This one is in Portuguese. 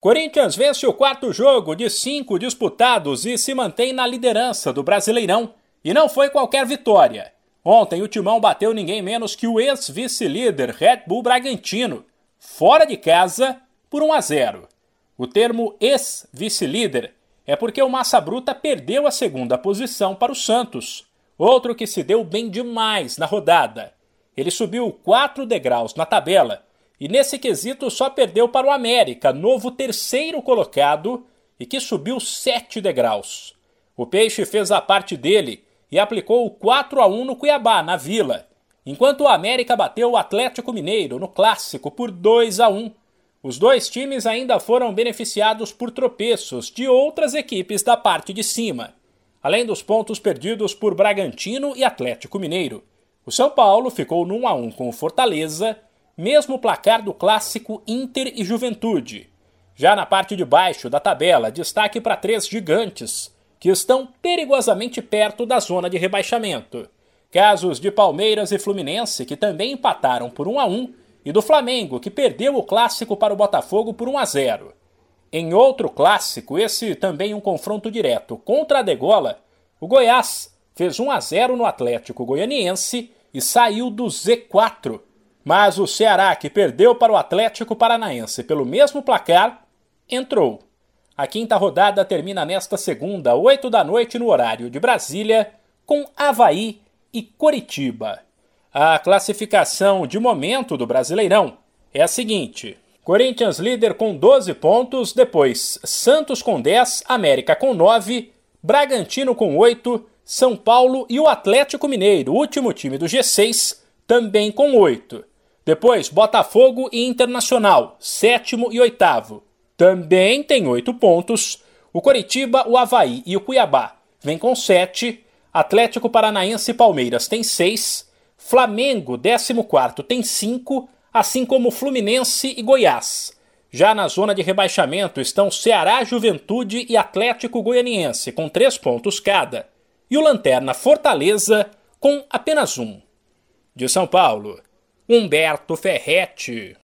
Corinthians vence o quarto jogo de cinco disputados e se mantém na liderança do Brasileirão. E não foi qualquer vitória. Ontem o Timão bateu ninguém menos que o ex-vice-líder Red Bull Bragantino, fora de casa, por 1 a 0. O termo ex-vice-líder é porque o Massa Bruta perdeu a segunda posição para o Santos, outro que se deu bem demais na rodada. Ele subiu quatro degraus na tabela e nesse quesito só perdeu para o América, novo terceiro colocado e que subiu sete degraus. O Peixe fez a parte dele e aplicou o 4 a 1 no Cuiabá, na Vila, enquanto o América bateu o Atlético Mineiro no clássico por 2 a 1. Os dois times ainda foram beneficiados por tropeços de outras equipes da parte de cima, além dos pontos perdidos por Bragantino e Atlético Mineiro. O São Paulo ficou no 1 a 1 com o Fortaleza mesmo placar do clássico Inter e Juventude. Já na parte de baixo da tabela, destaque para três gigantes, que estão perigosamente perto da zona de rebaixamento. Casos de Palmeiras e Fluminense, que também empataram por 1 a 1, e do Flamengo, que perdeu o clássico para o Botafogo por 1 a 0. Em outro clássico, esse também um confronto direto contra a Degola, o Goiás fez 1 a 0 no Atlético Goianiense e saiu do Z4 mas o Ceará, que perdeu para o Atlético Paranaense pelo mesmo placar, entrou. A quinta rodada termina nesta segunda, 8 da noite, no horário de Brasília, com Havaí e Coritiba. A classificação de momento do Brasileirão é a seguinte: Corinthians líder com 12 pontos, depois Santos com 10, América com 9, Bragantino com 8, São Paulo e o Atlético Mineiro, último time do G6, também com 8. Depois, Botafogo e Internacional, sétimo e oitavo. Também tem oito pontos. O Coritiba, o Havaí e o Cuiabá vêm com sete. Atlético Paranaense e Palmeiras tem seis. Flamengo, décimo quarto, tem cinco, assim como Fluminense e Goiás. Já na zona de rebaixamento estão Ceará, Juventude e Atlético Goianiense, com três pontos cada. E o Lanterna Fortaleza, com apenas um. De São Paulo. Humberto Ferretti.